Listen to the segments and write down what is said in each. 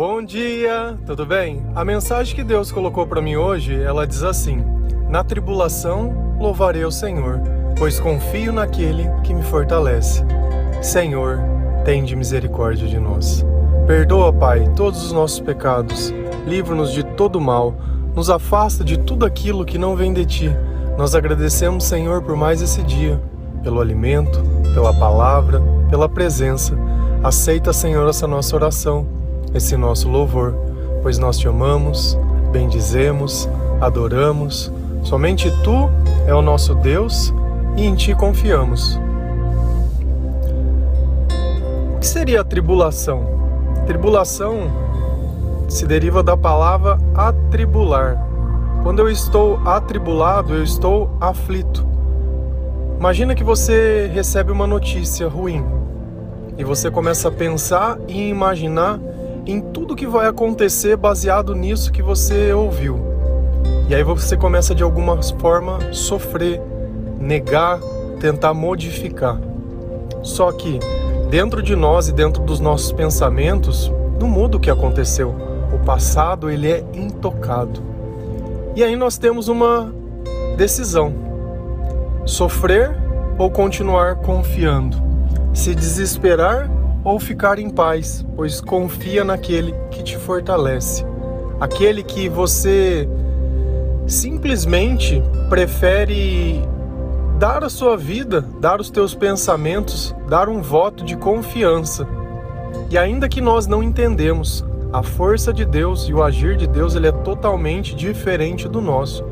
Bom dia, tudo bem? A mensagem que Deus colocou para mim hoje, ela diz assim: Na tribulação louvarei o Senhor, pois confio naquele que me fortalece. Senhor, tende misericórdia de nós. Perdoa, Pai, todos os nossos pecados. Livra-nos de todo mal. Nos afasta de tudo aquilo que não vem de ti. Nós agradecemos, Senhor, por mais esse dia, pelo alimento, pela palavra, pela presença. Aceita, Senhor, essa nossa oração esse nosso louvor, pois nós te amamos, bendizemos, adoramos. Somente tu é o nosso Deus e em ti confiamos. O que seria a tribulação? Tribulação se deriva da palavra atribular. Quando eu estou atribulado, eu estou aflito. Imagina que você recebe uma notícia ruim e você começa a pensar e imaginar em tudo que vai acontecer baseado nisso que você ouviu. E aí você começa de alguma forma sofrer, negar, tentar modificar. Só que dentro de nós e dentro dos nossos pensamentos não muda o que aconteceu. O passado ele é intocado. E aí nós temos uma decisão: sofrer ou continuar confiando, se desesperar ou ficar em paz, pois confia naquele que te fortalece, aquele que você simplesmente prefere dar a sua vida, dar os teus pensamentos, dar um voto de confiança. E ainda que nós não entendemos, a força de Deus e o agir de Deus ele é totalmente diferente do nosso.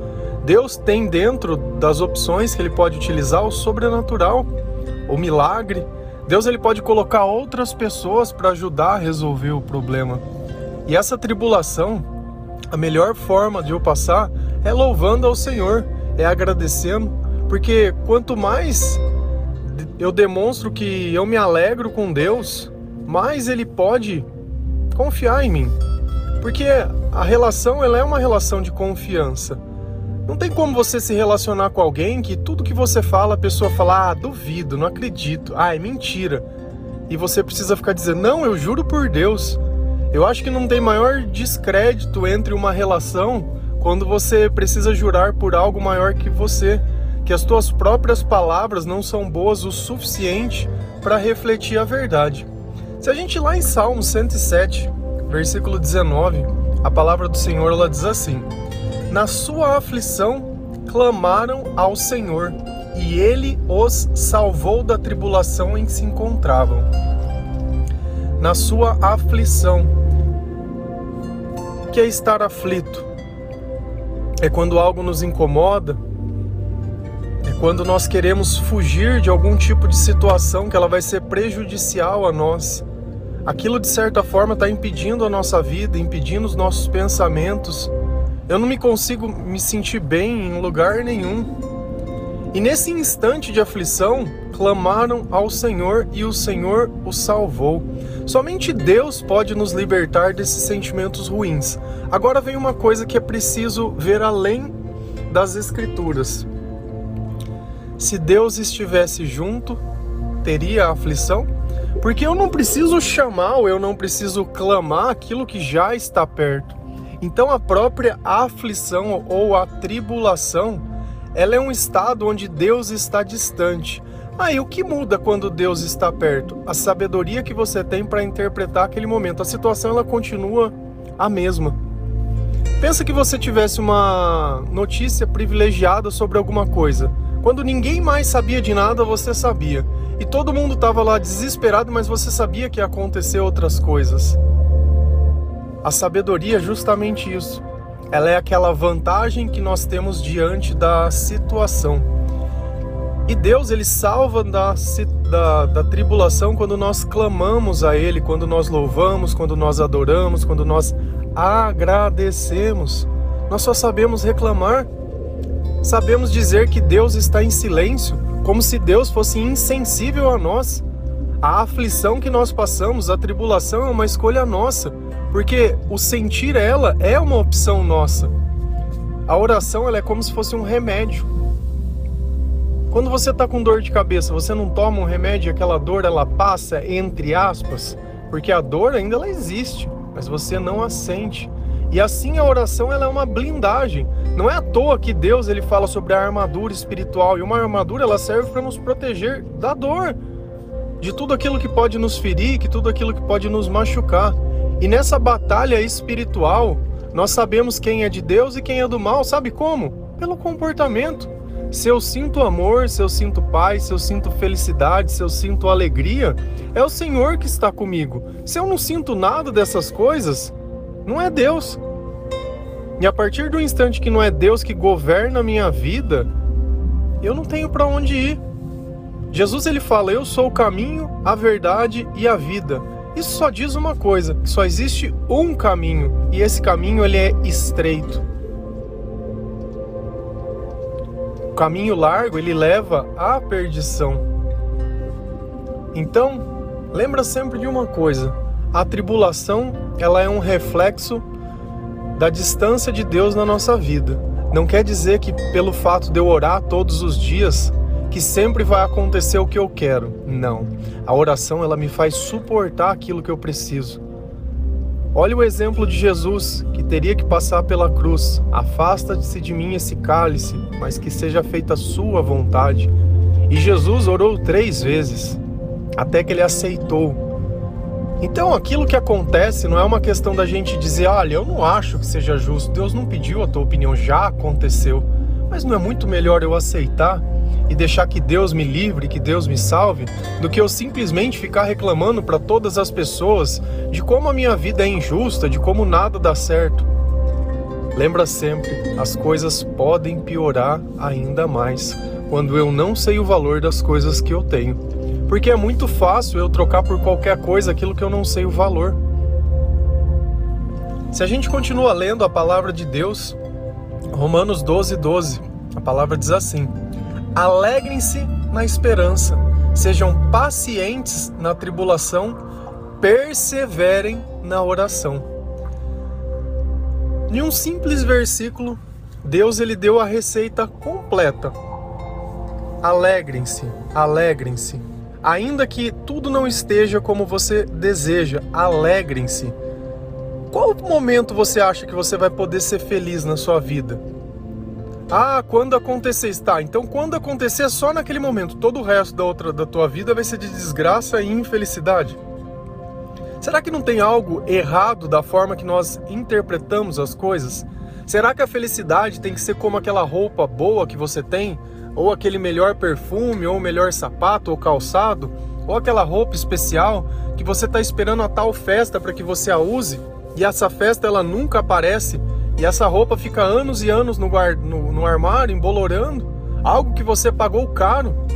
Deus tem dentro das opções que ele pode utilizar o sobrenatural, o milagre, Deus ele pode colocar outras pessoas para ajudar a resolver o problema. E essa tribulação, a melhor forma de eu passar é louvando ao Senhor, é agradecendo, porque quanto mais eu demonstro que eu me alegro com Deus, mais ele pode confiar em mim. Porque a relação ela é uma relação de confiança. Não tem como você se relacionar com alguém que tudo que você fala, a pessoa fala, ah, duvido, não acredito, ah, é mentira. E você precisa ficar dizendo, não, eu juro por Deus. Eu acho que não tem maior descrédito entre uma relação quando você precisa jurar por algo maior que você, que as tuas próprias palavras não são boas o suficiente para refletir a verdade. Se a gente lá em Salmo 107, versículo 19, a palavra do Senhor ela diz assim: na sua aflição, clamaram ao Senhor, e ele os salvou da tribulação em que se encontravam. Na sua aflição, que é estar aflito? É quando algo nos incomoda, é quando nós queremos fugir de algum tipo de situação que ela vai ser prejudicial a nós. Aquilo de certa forma está impedindo a nossa vida, impedindo os nossos pensamentos eu não me consigo me sentir bem em lugar nenhum. E nesse instante de aflição, clamaram ao Senhor e o Senhor os salvou. Somente Deus pode nos libertar desses sentimentos ruins. Agora vem uma coisa que é preciso ver além das Escrituras. Se Deus estivesse junto, teria aflição? Porque eu não preciso chamar ou eu não preciso clamar aquilo que já está perto. Então a própria aflição ou a tribulação, ela é um estado onde Deus está distante. Aí o que muda quando Deus está perto? A sabedoria que você tem para interpretar aquele momento. A situação ela continua a mesma. Pensa que você tivesse uma notícia privilegiada sobre alguma coisa. Quando ninguém mais sabia de nada, você sabia. E todo mundo estava lá desesperado, mas você sabia que ia acontecer outras coisas. A sabedoria é justamente isso. Ela é aquela vantagem que nós temos diante da situação. E Deus, Ele salva da, da, da tribulação quando nós clamamos a Ele, quando nós louvamos, quando nós adoramos, quando nós agradecemos. Nós só sabemos reclamar. Sabemos dizer que Deus está em silêncio, como se Deus fosse insensível a nós. A aflição que nós passamos, a tribulação é uma escolha nossa. Porque o sentir ela é uma opção nossa. A oração ela é como se fosse um remédio. Quando você está com dor de cabeça, você não toma um remédio aquela dor ela passa entre aspas, porque a dor ainda ela existe. mas você não a sente. E assim a oração ela é uma blindagem. Não é à toa que Deus ele fala sobre a armadura espiritual e uma armadura ela serve para nos proteger da dor, de tudo aquilo que pode nos ferir, que tudo aquilo que pode nos machucar. E nessa batalha espiritual, nós sabemos quem é de Deus e quem é do mal, sabe como? Pelo comportamento. Se eu sinto amor, se eu sinto paz, se eu sinto felicidade, se eu sinto alegria, é o Senhor que está comigo. Se eu não sinto nada dessas coisas, não é Deus. E a partir do instante que não é Deus que governa a minha vida, eu não tenho para onde ir. Jesus ele fala: "Eu sou o caminho, a verdade e a vida". Isso só diz uma coisa, que só existe um caminho, e esse caminho ele é estreito. O caminho largo, ele leva à perdição. Então, lembra sempre de uma coisa: a tribulação, ela é um reflexo da distância de Deus na nossa vida. Não quer dizer que pelo fato de eu orar todos os dias, que sempre vai acontecer o que eu quero. Não. A oração ela me faz suportar aquilo que eu preciso. Olha o exemplo de Jesus, que teria que passar pela cruz. Afasta-se de mim esse cálice, mas que seja feita a sua vontade. E Jesus orou três vezes, até que ele aceitou. Então, aquilo que acontece não é uma questão da gente dizer, olha, eu não acho que seja justo, Deus não pediu a tua opinião, já aconteceu. Mas não é muito melhor eu aceitar e deixar que Deus me livre, que Deus me salve, do que eu simplesmente ficar reclamando para todas as pessoas de como a minha vida é injusta, de como nada dá certo. Lembra sempre, as coisas podem piorar ainda mais quando eu não sei o valor das coisas que eu tenho. Porque é muito fácil eu trocar por qualquer coisa aquilo que eu não sei o valor. Se a gente continua lendo a palavra de Deus, Romanos 12, 12, a palavra diz assim: Alegrem-se na esperança, sejam pacientes na tribulação, perseverem na oração. Em um simples versículo, Deus ele deu a receita completa. Alegrem-se, alegrem-se. Ainda que tudo não esteja como você deseja, alegrem-se. Qual momento você acha que você vai poder ser feliz na sua vida? Ah, quando acontecer, está. Então, quando acontecer, é só naquele momento. Todo o resto da outra da tua vida vai ser de desgraça e infelicidade. Será que não tem algo errado da forma que nós interpretamos as coisas? Será que a felicidade tem que ser como aquela roupa boa que você tem, ou aquele melhor perfume, ou melhor sapato ou calçado, ou aquela roupa especial que você está esperando a tal festa para que você a use e essa festa ela nunca aparece e essa roupa fica anos e anos no, guard, no, no armário, embolorando, algo que você pagou caro.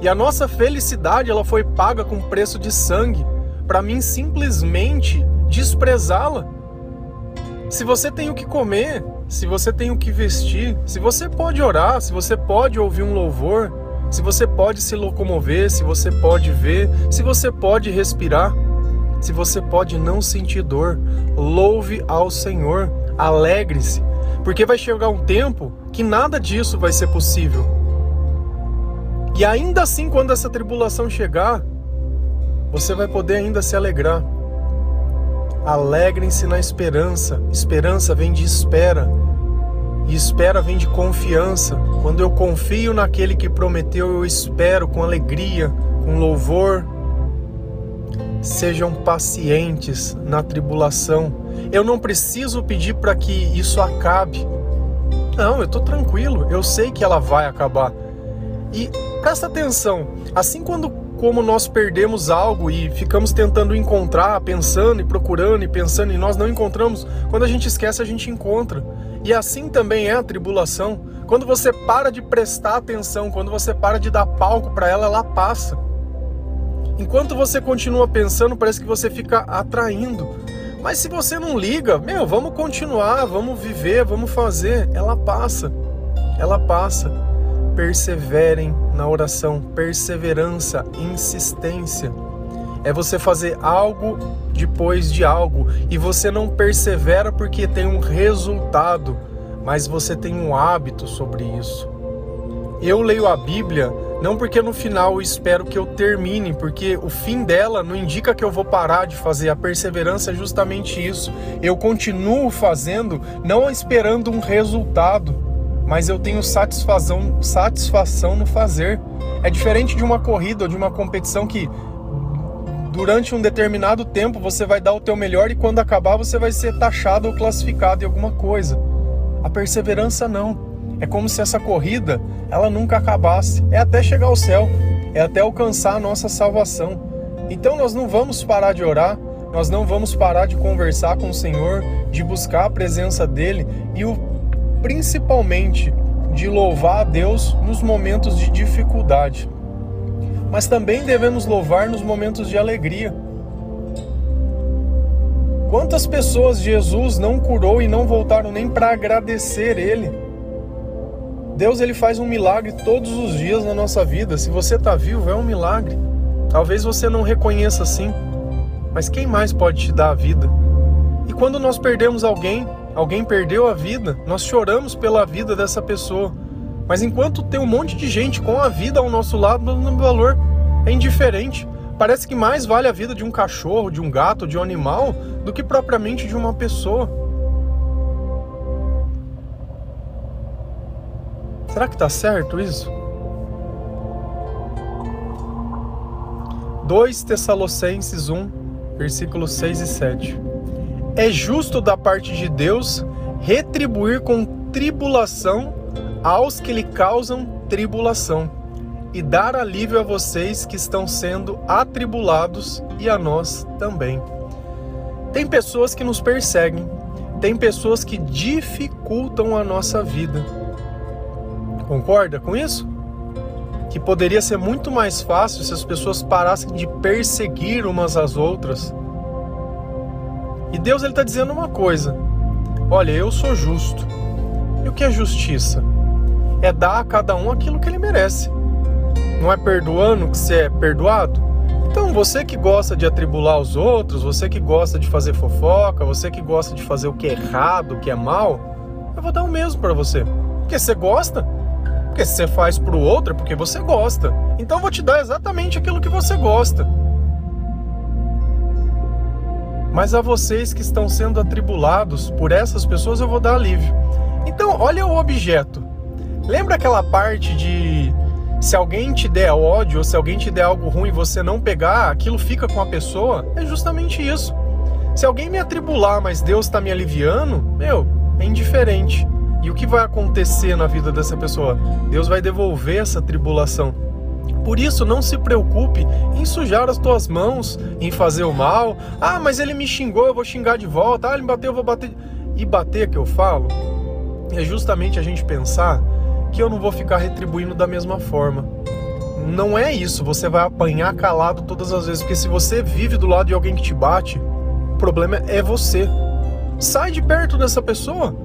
E a nossa felicidade ela foi paga com preço de sangue, para mim simplesmente desprezá-la. Se você tem o que comer, se você tem o que vestir, se você pode orar, se você pode ouvir um louvor, se você pode se locomover, se você pode ver, se você pode respirar, se você pode não sentir dor, louve ao Senhor alegre-se, porque vai chegar um tempo que nada disso vai ser possível. E ainda assim, quando essa tribulação chegar, você vai poder ainda se alegrar. Alegrem-se na esperança. Esperança vem de espera. E espera vem de confiança. Quando eu confio naquele que prometeu, eu espero com alegria, com louvor. Sejam pacientes na tribulação eu não preciso pedir para que isso acabe. Não, eu estou tranquilo, eu sei que ela vai acabar. E presta atenção, assim quando como nós perdemos algo e ficamos tentando encontrar, pensando e procurando e pensando e nós não encontramos, quando a gente esquece a gente encontra. E assim também é a tribulação. Quando você para de prestar atenção, quando você para de dar palco para ela, ela passa. Enquanto você continua pensando, parece que você fica atraindo. Mas se você não liga, meu, vamos continuar, vamos viver, vamos fazer. Ela passa, ela passa. Perseverem na oração, perseverança, insistência. É você fazer algo depois de algo e você não persevera porque tem um resultado, mas você tem um hábito sobre isso. Eu leio a Bíblia Não porque no final eu espero que eu termine, porque o fim dela não indica que eu vou parar de fazer. A perseverança é justamente isso. Eu continuo fazendo, não esperando um resultado, mas eu tenho satisfação, satisfação no fazer. É diferente de uma corrida ou de uma competição que durante um determinado tempo você vai dar o teu melhor e quando acabar você vai ser taxado ou classificado em alguma coisa. A perseverança não. É como se essa corrida ela nunca acabasse. É até chegar ao céu, é até alcançar a nossa salvação. Então nós não vamos parar de orar, nós não vamos parar de conversar com o Senhor, de buscar a presença dele e o principalmente de louvar a Deus nos momentos de dificuldade. Mas também devemos louvar nos momentos de alegria. Quantas pessoas Jesus não curou e não voltaram nem para agradecer ele? Deus ele faz um milagre todos os dias na nossa vida. Se você está vivo, é um milagre. Talvez você não reconheça assim, mas quem mais pode te dar a vida? E quando nós perdemos alguém, alguém perdeu a vida, nós choramos pela vida dessa pessoa. Mas enquanto tem um monte de gente com a vida ao nosso lado, o valor é indiferente. Parece que mais vale a vida de um cachorro, de um gato, de um animal, do que propriamente de uma pessoa. Será que está certo isso? 2 Tessalonicenses 1, versículos 6 e 7. É justo da parte de Deus retribuir com tribulação aos que lhe causam tribulação e dar alívio a vocês que estão sendo atribulados e a nós também. Tem pessoas que nos perseguem, tem pessoas que dificultam a nossa vida Concorda com isso? Que poderia ser muito mais fácil se as pessoas parassem de perseguir umas às outras. E Deus ele está dizendo uma coisa: olha, eu sou justo. E o que é justiça? É dar a cada um aquilo que ele merece. Não é perdoando que você é perdoado? Então, você que gosta de atribular os outros, você que gosta de fazer fofoca, você que gosta de fazer o que é errado, o que é mal, eu vou dar o mesmo para você. Porque você gosta, porque se você faz pro outro é porque você gosta. Então eu vou te dar exatamente aquilo que você gosta. Mas a vocês que estão sendo atribulados por essas pessoas eu vou dar alívio. Então, olha o objeto. Lembra aquela parte de se alguém te der ódio ou se alguém te der algo ruim e você não pegar, aquilo fica com a pessoa? É justamente isso. Se alguém me atribular, mas Deus está me aliviando, meu, é indiferente. E o que vai acontecer na vida dessa pessoa? Deus vai devolver essa tribulação. Por isso, não se preocupe em sujar as tuas mãos, em fazer o mal. Ah, mas ele me xingou, eu vou xingar de volta. Ah, ele me bateu, eu vou bater. E bater que eu falo é justamente a gente pensar que eu não vou ficar retribuindo da mesma forma. Não é isso, você vai apanhar calado todas as vezes, porque se você vive do lado de alguém que te bate, o problema é você. Sai de perto dessa pessoa.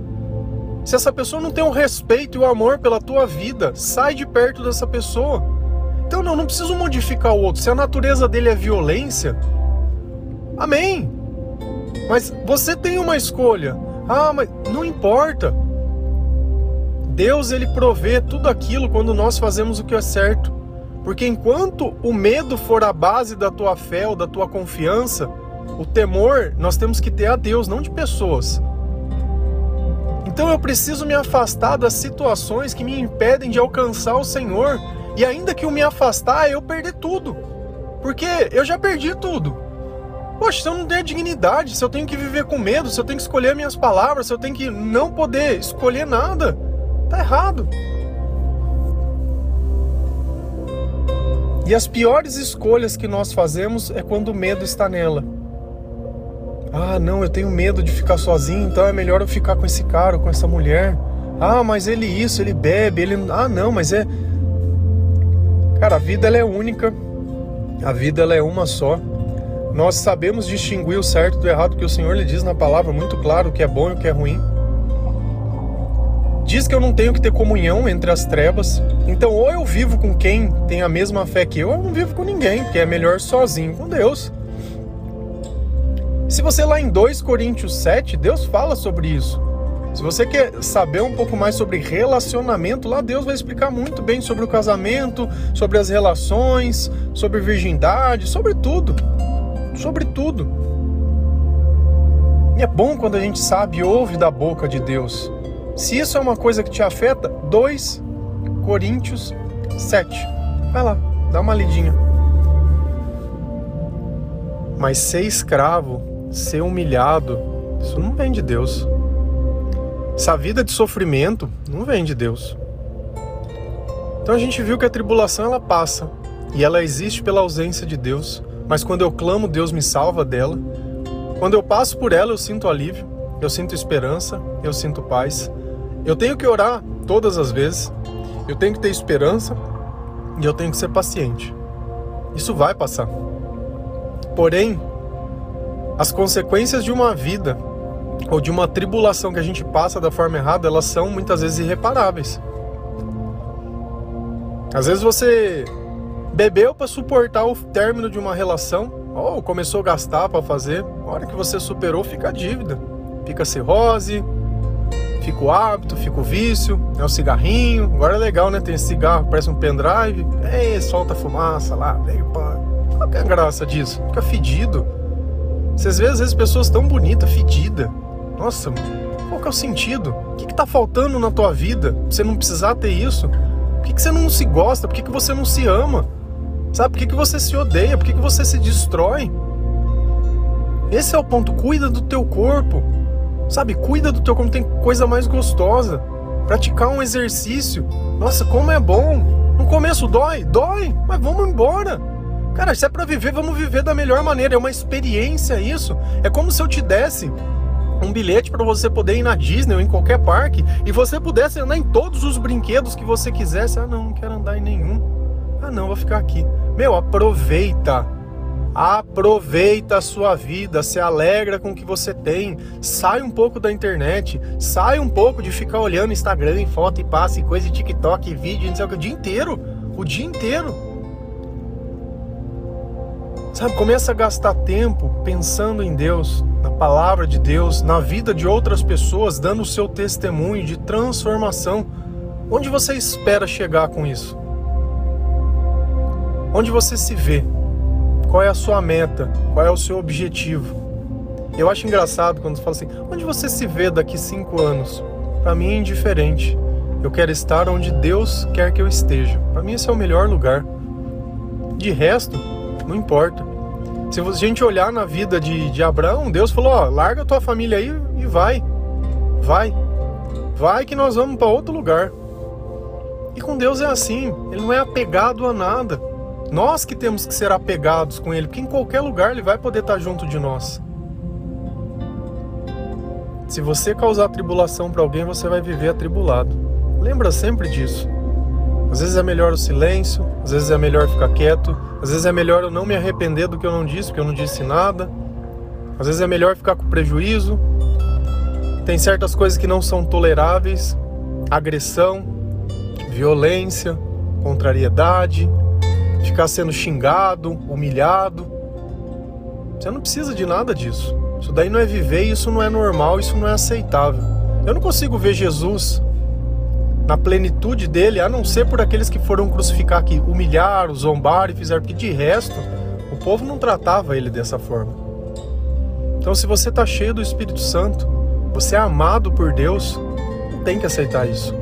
Se essa pessoa não tem o respeito e o amor pela tua vida, sai de perto dessa pessoa. Então não, não preciso modificar o outro. Se a natureza dele é violência, amém. Mas você tem uma escolha. Ah, mas não importa. Deus ele provê tudo aquilo quando nós fazemos o que é certo. Porque enquanto o medo for a base da tua fé ou da tua confiança, o temor nós temos que ter a Deus, não de pessoas. Então eu preciso me afastar das situações que me impedem de alcançar o Senhor. E ainda que eu me afastar, eu perder tudo. Porque eu já perdi tudo. Poxa, se eu não der dignidade, se eu tenho que viver com medo, se eu tenho que escolher minhas palavras, se eu tenho que não poder escolher nada, tá errado. E as piores escolhas que nós fazemos é quando o medo está nela. Ah, não, eu tenho medo de ficar sozinho, então é melhor eu ficar com esse cara, com essa mulher. Ah, mas ele isso, ele bebe, ele. Ah, não, mas é. Cara, a vida ela é única. A vida ela é uma só. Nós sabemos distinguir o certo do errado, que o Senhor lhe diz na palavra muito claro o que é bom e o que é ruim. Diz que eu não tenho que ter comunhão entre as trevas. Então, ou eu vivo com quem tem a mesma fé que eu, ou eu não vivo com ninguém, que é melhor sozinho com Deus. Se você lá em 2 Coríntios 7, Deus fala sobre isso. Se você quer saber um pouco mais sobre relacionamento, lá Deus vai explicar muito bem sobre o casamento, sobre as relações, sobre virgindade, sobre tudo. Sobre tudo. E é bom quando a gente sabe e ouve da boca de Deus. Se isso é uma coisa que te afeta, 2 Coríntios 7. Vai lá, dá uma lidinha. Mas ser escravo, ser humilhado, isso não vem de Deus. Essa vida de sofrimento não vem de Deus. Então a gente viu que a tribulação ela passa e ela existe pela ausência de Deus, mas quando eu clamo, Deus me salva dela. Quando eu passo por ela, eu sinto alívio, eu sinto esperança, eu sinto paz. Eu tenho que orar todas as vezes, eu tenho que ter esperança e eu tenho que ser paciente. Isso vai passar. Porém, as consequências de uma vida ou de uma tribulação que a gente passa da forma errada, elas são muitas vezes irreparáveis. Às vezes você bebeu para suportar o término de uma relação, ou começou a gastar para fazer, a hora que você superou, fica a dívida. Fica a cirrose, fica o hábito, fica o vício, é o cigarrinho. Agora é legal, né? Tem cigarro, parece um pendrive. É, solta fumaça lá, vem pá. Qual que é a graça disso? Fica fedido. Vocês vê às vezes pessoas tão bonitas, fedidas. Nossa, qual que é o sentido? O que, que tá faltando na tua vida? Você não precisar ter isso? Por que, que você não se gosta? Por que, que você não se ama? Sabe? Por que, que você se odeia? Por que, que você se destrói? Esse é o ponto. Cuida do teu corpo. Sabe? Cuida do teu corpo. Tem coisa mais gostosa. Praticar um exercício. Nossa, como é bom. No começo dói? Dói. Mas vamos embora. Cara, se é pra viver, vamos viver da melhor maneira. É uma experiência isso. É como se eu te desse um bilhete para você poder ir na Disney ou em qualquer parque e você pudesse andar em todos os brinquedos que você quisesse. Ah, não, não quero andar em nenhum. Ah, não, vou ficar aqui. Meu, aproveita. Aproveita a sua vida, se alegra com o que você tem. Sai um pouco da internet, sai um pouco de ficar olhando Instagram, foto e passe, coisa, TikTok, vídeo, não sei o que, o dia inteiro. O dia inteiro. Sabe, começa a gastar tempo pensando em Deus, na palavra de Deus, na vida de outras pessoas, dando o seu testemunho de transformação. Onde você espera chegar com isso? Onde você se vê? Qual é a sua meta? Qual é o seu objetivo? Eu acho engraçado quando fala assim: onde você se vê daqui cinco anos? Para mim é indiferente. Eu quero estar onde Deus quer que eu esteja. Para mim esse é o melhor lugar. De resto, não importa. Se a gente olhar na vida de, de Abraão, Deus falou: ó, larga tua família aí e vai. Vai. Vai que nós vamos para outro lugar. E com Deus é assim, ele não é apegado a nada. Nós que temos que ser apegados com ele, porque em qualquer lugar ele vai poder estar junto de nós. Se você causar tribulação para alguém, você vai viver atribulado. Lembra sempre disso. Às vezes é melhor o silêncio, às vezes é melhor ficar quieto, às vezes é melhor eu não me arrepender do que eu não disse, porque eu não disse nada. Às vezes é melhor ficar com prejuízo. Tem certas coisas que não são toleráveis: agressão, violência, contrariedade, ficar sendo xingado, humilhado. Você não precisa de nada disso. Isso daí não é viver, isso não é normal, isso não é aceitável. Eu não consigo ver Jesus na plenitude dele, a não ser por aqueles que foram crucificar que humilharam, zombaram e fizeram, porque de resto o povo não tratava ele dessa forma. Então, se você está cheio do Espírito Santo, você é amado por Deus, tem que aceitar isso.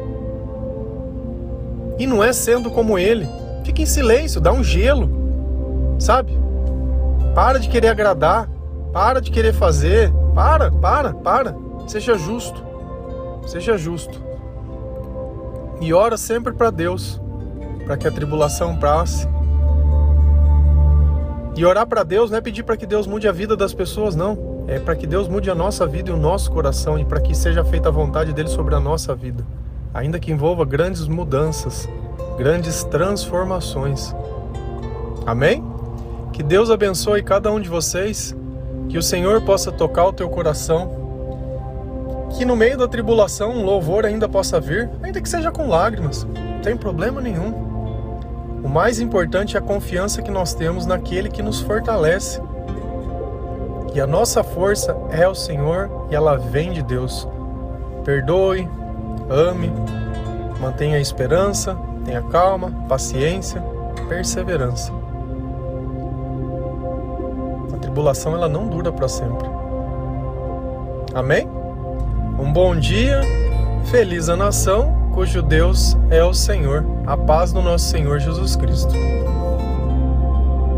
E não é sendo como ele. Fica em silêncio, dá um gelo, sabe? Para de querer agradar, para de querer fazer, para, para, para. Seja justo, seja justo. E ora sempre para Deus, para que a tribulação passe. E orar para Deus não é pedir para que Deus mude a vida das pessoas, não. É para que Deus mude a nossa vida e o nosso coração e para que seja feita a vontade dele sobre a nossa vida, ainda que envolva grandes mudanças, grandes transformações. Amém? Que Deus abençoe cada um de vocês, que o Senhor possa tocar o teu coração que no meio da tribulação um louvor ainda possa vir, ainda que seja com lágrimas, não tem problema nenhum. O mais importante é a confiança que nós temos naquele que nos fortalece. E a nossa força é o Senhor e ela vem de Deus. Perdoe, ame, mantenha a esperança, tenha calma, paciência, perseverança. A tribulação ela não dura para sempre. Amém? Um bom dia, feliz a nação cujo Deus é o Senhor, a paz do nosso Senhor Jesus Cristo.